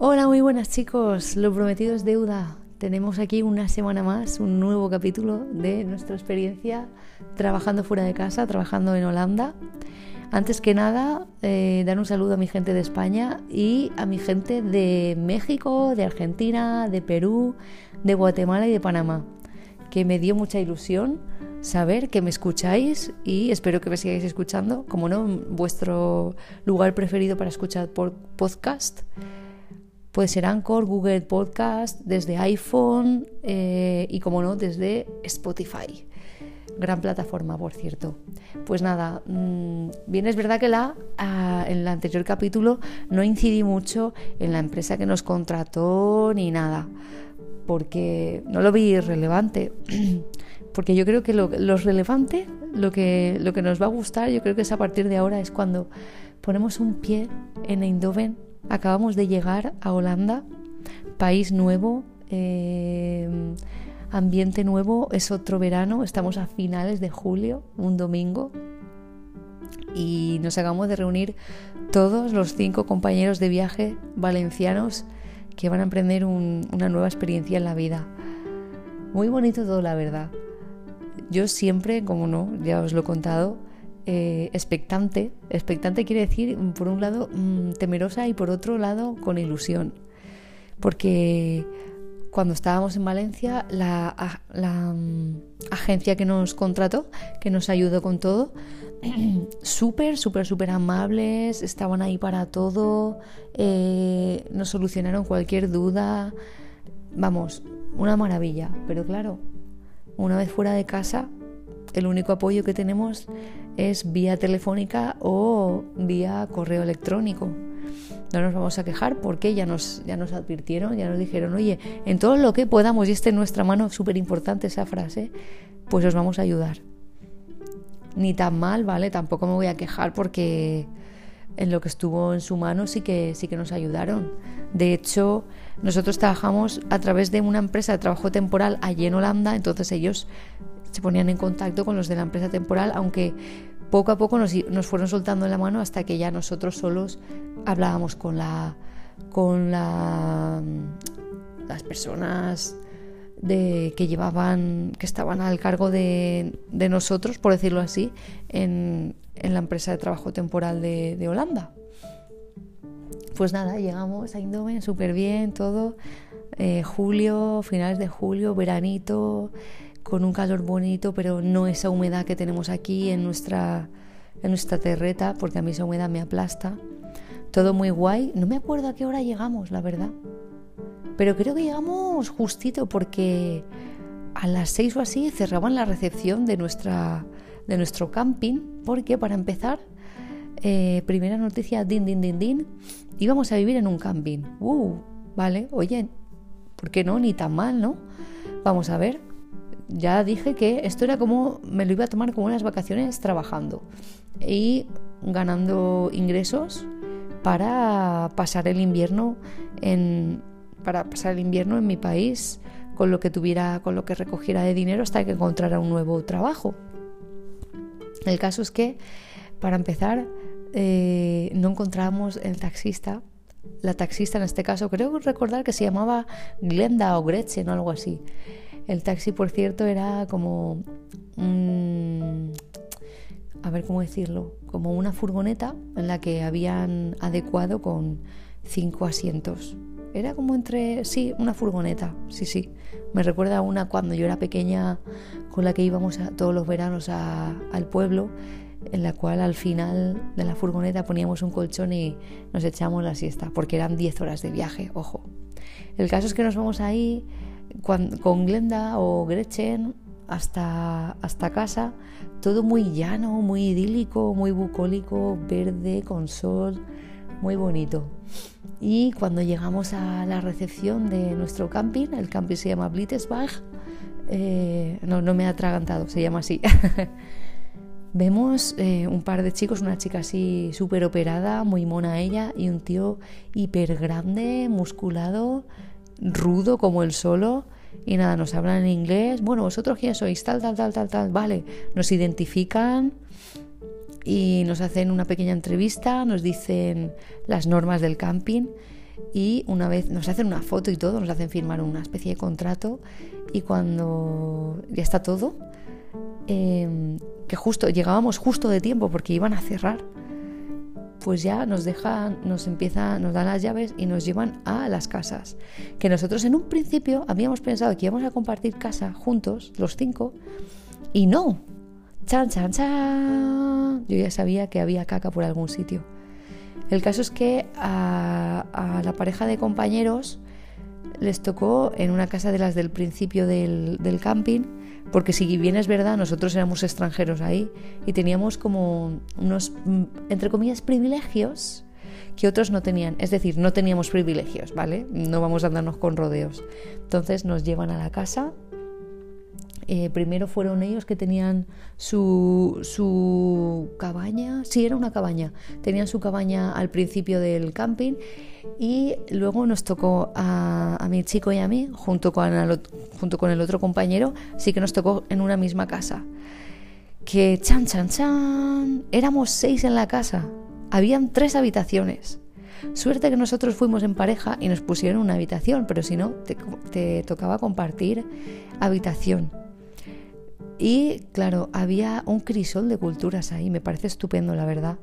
Hola, muy buenas chicos, lo prometido es deuda. Tenemos aquí una semana más, un nuevo capítulo de nuestra experiencia trabajando fuera de casa, trabajando en Holanda. Antes que nada, eh, dar un saludo a mi gente de España y a mi gente de México, de Argentina, de Perú, de Guatemala y de Panamá, que me dio mucha ilusión saber que me escucháis y espero que me sigáis escuchando, como no, vuestro lugar preferido para escuchar por podcast. Puede ser Anchor, Google Podcast, desde iPhone eh, y, como no, desde Spotify. Gran plataforma, por cierto. Pues nada, mm, bien es verdad que la, ah, en el anterior capítulo no incidí mucho en la empresa que nos contrató ni nada, porque no lo vi relevante. porque yo creo que lo, relevante, lo que, lo que nos va a gustar, yo creo que es a partir de ahora, es cuando ponemos un pie en Eindhoven, acabamos de llegar a Holanda, país nuevo, eh, ambiente nuevo, es otro verano, estamos a finales de julio, un domingo, y nos acabamos de reunir todos los cinco compañeros de viaje valencianos que van a emprender una nueva experiencia en la vida. Muy bonito todo, la verdad. Yo siempre, como no, ya os lo he contado, eh, expectante. Expectante quiere decir, por un lado, mm, temerosa y por otro lado, con ilusión. Porque cuando estábamos en Valencia, la, mm, agencia que nos contrató, que nos ayudó con todo, súper, súper, súper amables, estaban ahí para todo, eh, nos solucionaron cualquier duda. Vamos, una maravilla. Pero claro, una vez fuera de casa, el único apoyo que tenemos es vía telefónica o vía correo electrónico. No nos vamos a quejar porque ya nos, ya nos advirtieron, ya nos dijeron, oye, en todo lo que podamos, y esté en nuestra mano, súper importante esa frase, pues os vamos a ayudar. Ni tan mal, ¿vale? Tampoco me voy a quejar porque en lo que estuvo en su mano sí que, sí que nos ayudaron. De hecho, nosotros trabajamos a través de una empresa de trabajo temporal allí en Holanda, entonces ellos se ponían en contacto con los de la empresa temporal, aunque poco a poco nos, fueron soltando la mano hasta que ya nosotros solos hablábamos con la con la, las personas que llevaban, que estaban al cargo de, de nosotros, por decirlo así, en, en, la empresa de trabajo temporal de, Holanda. Pues nada, llegamos a Indomen súper bien, todo. Eh, julio, finales de julio, veranito, con un calor bonito, pero no esa humedad que tenemos aquí en nuestra, en nuestra terreta, porque a mí esa humedad me aplasta. Todo muy guay. No me acuerdo a qué hora llegamos, la verdad. Pero creo que llegamos justito porque a las seis o así cerraban la recepción de, nuestra, de nuestro camping, porque para empezar, eh, primera noticia, din, din, din, din, íbamos a vivir en un camping. Uh, vale, oye, ¿por qué no? Ni tan mal, ¿no? Vamos a ver. Ya dije que esto era como, me lo iba a tomar como unas vacaciones trabajando y ganando ingresos para pasar el invierno en, para pasar el invierno en mi país con lo que tuviera, con lo que recogiera de dinero hasta que encontrara un nuevo trabajo. El caso es que, para empezar, eh, no encontrábamos el taxista. La taxista en este caso, creo recordar que se llamaba Glenda o Gretchen o algo así. El taxi, por cierto, era como... a ver cómo decirlo, como una furgoneta en la que habían adecuado con cinco asientos. Era como entre, sí, una furgoneta, sí, sí. Me recuerda a una cuando yo era pequeña con la que íbamos a, todos los veranos al pueblo en la cual al final de la furgoneta poníamos un colchón y nos echábamos la siesta, porque eran 10 horas de viaje, ojo. El caso es que nos vamos ahí con Glenda o Gretchen hasta, hasta casa, todo muy llano, muy idílico, muy bucólico, verde, con sol, muy bonito. Y cuando llegamos a la recepción de nuestro camping, el camping se llama Blitzbach, eh, no, no me ha atragantado, se llama así. Vemos eh, un par de chicos, una chica así súper operada, muy mona ella, y un tío hiper grande, musculado, rudo como el solo. Y nada, nos hablan en inglés. Bueno, vosotros quién sois, tal, tal, tal, tal, tal. Vale, nos identifican y nos hacen una pequeña entrevista, nos dicen las normas del camping. y una vez nos hacen una foto y todo, nos hacen firmar una especie de contrato y cuando ya está todo, em, que justo llegábamos justo de tiempo porque iban a cerrar, pues ya nos dejan, nos empieza, nos dan las llaves y nos llevan a las casas. Que nosotros en un principio habíamos pensado que íbamos a compartir casa juntos, los cinco, y no. Chan, chan, chan. Yo ya sabía que había caca por algún sitio. El caso es que a, la pareja de compañeros les tocó en una casa de las del principio del, camping, porque si bien es verdad, nosotros éramos extranjeros ahí y teníamos como unos, mm, entre comillas, privilegios que otros no tenían. Es decir, no teníamos privilegios, ¿vale? No vamos a andarnos con rodeos. Entonces nos llevan a la casa eh, primero fueron ellos que tenían su, su cabaña, sí, era una cabaña, tenían su cabaña al principio del camping y luego nos tocó a, mi chico y a mí, junto con, el, junto con el otro compañero, sí que nos tocó en una misma casa. Que chan, chan, chan, éramos seis en la casa, habían tres habitaciones. Suerte que nosotros fuimos en pareja y nos pusieron una habitación, pero si no, te tocaba compartir habitación. Y claro, había un crisol de culturas ahí, me parece estupendo, la verdad.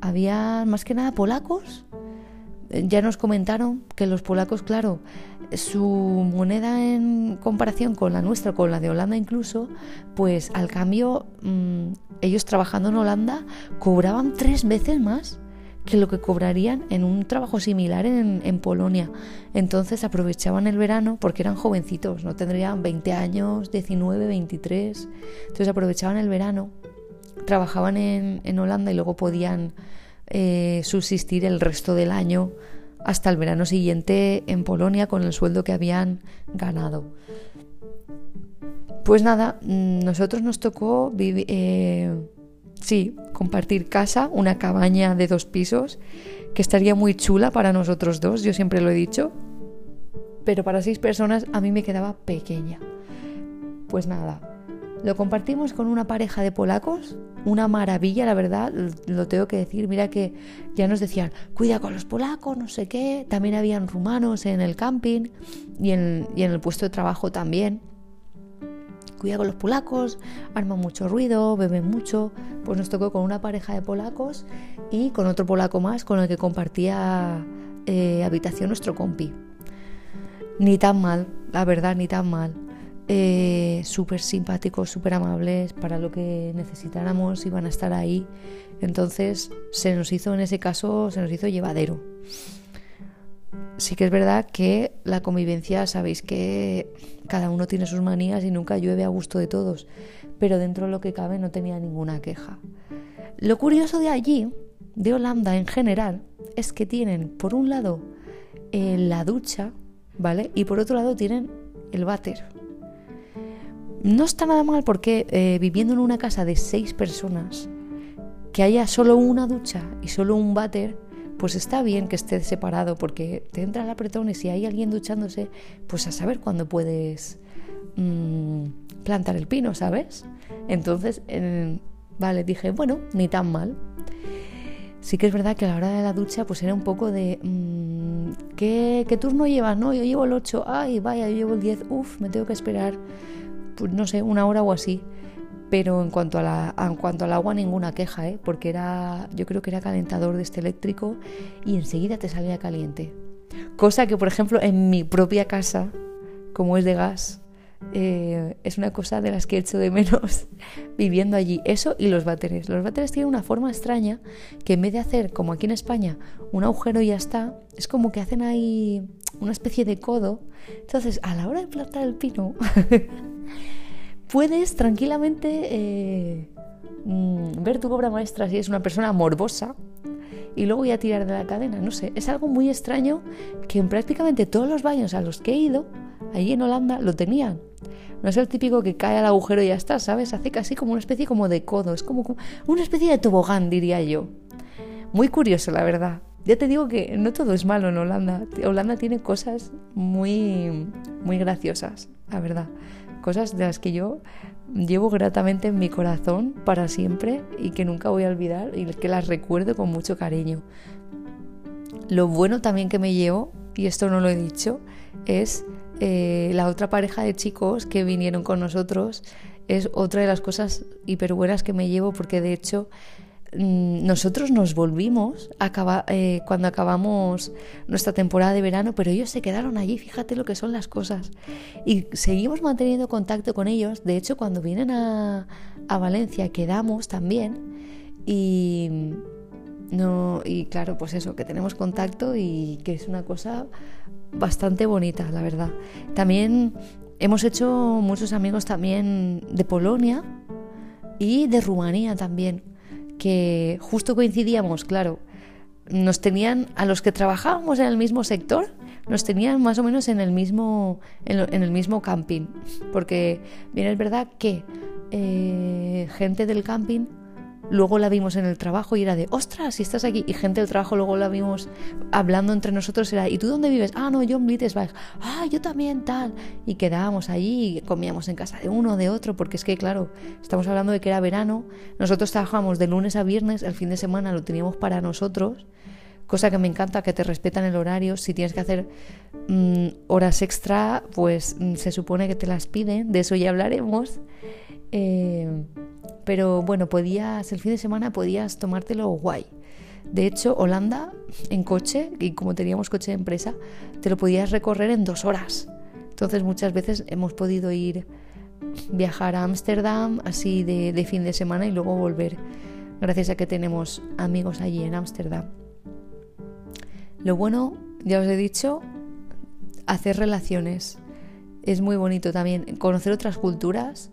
Había más que nada polacos. Ya nos comentaron que los polacos, claro, su moneda en comparación con la nuestra, con la de Holanda incluso, pues al cambio, mm, ellos trabajando en Holanda cobraban tres veces más que lo que cobrarían en un trabajo similar en, Polonia. Entonces aprovechaban el verano porque eran jovencitos, no tendrían 20 años, 19, 23. Entonces aprovechaban el verano, trabajaban en, en Holanda y luego podían eh, subsistir el resto del año hasta el verano siguiente en Polonia con el sueldo que habían ganado. Pues nada, mm, nosotros nos tocó vivir... Eh, Sí, compartir casa, una cabaña de dos pisos, que estaría muy chula para nosotros dos, yo siempre lo he dicho. Pero para seis personas a mí me quedaba pequeña. Pues nada, lo compartimos con una pareja de polacos, una maravilla, la verdad, lo tengo que decir. Mira que ya nos decían, cuida con los polacos, no sé qué. También habían rumanos en el camping y en, y en el puesto de trabajo también cuida con los polacos, arman mucho ruido, beben mucho. Pues nos tocó con una pareja de polacos y con otro polaco más con el que compartía eh, habitación nuestro compi. Ni tan mal, la verdad, ni tan mal. Eh, súper simpáticos, súper amables, para lo que necesitáramos iban a estar ahí. Entonces se nos hizo, en ese caso, se nos hizo llevadero sí que es verdad que la convivencia, sabéis que cada uno tiene sus manías y nunca llueve a gusto de todos, pero dentro de lo que cabe no tenía ninguna queja. Lo curioso de allí, de Holanda en general, es que tienen por un lado eh, la ducha, ¿vale? Y por otro lado tienen el váter. No está nada mal porque eh, viviendo en una casa de seis personas, que haya solo una ducha y solo un váter, pues está bien que esté separado porque te entra el apretón y si hay alguien duchándose, pues a saber cuándo puedes mm, plantar el pino, ¿sabes? Entonces, vale, dije, bueno, ni tan mal. Sí que es verdad que a la hora de la ducha pues era un poco de mm, ¿qué, ¿qué, turno llevas? No, yo llevo el 8, ay, vaya, yo llevo el 10, uff, me tengo que esperar, pues no sé, una hora o así pero en cuanto, a la, en cuanto al agua ninguna queja, ¿eh? porque era, yo creo que era calentador de este eléctrico y enseguida te salía caliente. Cosa que, por ejemplo, en mi propia casa, como es de gas, eh, es una cosa de las que he hecho de menos viviendo allí. Eso y los váteres. Los váteres tienen una forma extraña que en vez de hacer, como aquí en España, un agujero y ya está, es como que hacen ahí una especie de codo. Entonces, a la hora de plantar el pino... puedes tranquilamente eh, mm, ver tu obra maestra si es una persona morbosa y luego ya tirar de la cadena. No sé, es algo muy extraño que en prácticamente todos los baños a los que he ido, allí en Holanda, lo tenían. No es el típico que cae al agujero y ya está, ¿sabes? Hace casi como una especie como de codo, es como una especie de tobogán, diría yo. Muy curioso, la verdad. Ya te digo que no todo es malo en Holanda. Holanda tiene cosas muy, muy graciosas, la verdad cosas de las que yo llevo gratamente en mi corazón para siempre y que nunca voy a olvidar y que las recuerdo con mucho cariño. lo bueno también que me llevo, y esto no lo he dicho, es eh, la otra pareja de chicos que vinieron con nosotros. Es otra de las cosas hiper buenas que me llevo porque de hecho nosotros nos volvimos eh, cuando acabamos nuestra temporada de verano, pero ellos se quedaron allí, fíjate lo que son las cosas. Y seguimos manteniendo contacto con ellos. De hecho, cuando vienen a, a Valencia quedamos también. Y, no, y claro, pues eso, que tenemos contacto y que es una cosa bastante bonita, la verdad. También hemos hecho muchos amigos también de Polonia y de Rumanía también, que justo coincidíamos, claro. Nos tenían, a los que trabajábamos en el mismo sector, nos tenían más o menos en el mismo, en, el mismo camping. Porque bien es verdad que eh, gente del camping luego la vimos en el trabajo y era de, ostras, si estás aquí. Y gente del trabajo luego la vimos hablando entre nosotros, era, ¿y tú dónde vives? Ah, no, yo en. Ah, yo también tal. Y quedábamos allí y comíamos en casa de uno, de otro, porque es que, claro, estamos hablando de que era verano. Nosotros trabajamos de lunes a viernes, el fin de semana lo teníamos para nosotros. Cosa que me encanta, que te respetan el horario. Si tienes que hacer mm, horas extra, pues mm, se supone que te las piden. De eso ya hablaremos. Eh, pero bueno, podías, el fin de semana podías tomártelo guay. De hecho, Holanda en coche, y como teníamos coche de empresa, te lo podías recorrer en dos horas. Entonces muchas veces hemos podido ir, viajar a Ámsterdam así de, de fin de semana y luego volver, gracias a que tenemos amigos allí en Ámsterdam. Lo bueno, ya os he dicho, hacer relaciones. Es muy bonito también conocer otras culturas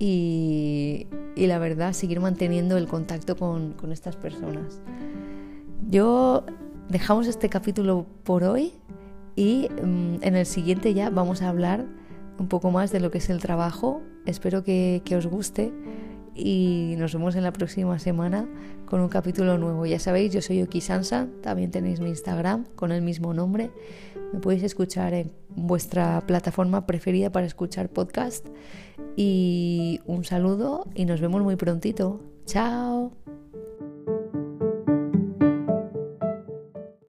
y, la verdad seguir manteniendo el contacto con, estas personas. Yo dejamos este capítulo por hoy y mm, en el siguiente ya vamos a hablar un poco más de lo que es el trabajo. Espero que, que os guste y nos vemos en la próxima semana con un capítulo nuevo. Ya sabéis, yo soy Oki Sansa, también tenéis mi Instagram con el mismo nombre. Me podéis escuchar en vuestra plataforma preferida para escuchar podcast. Y un saludo y nos vemos muy prontito. Chao.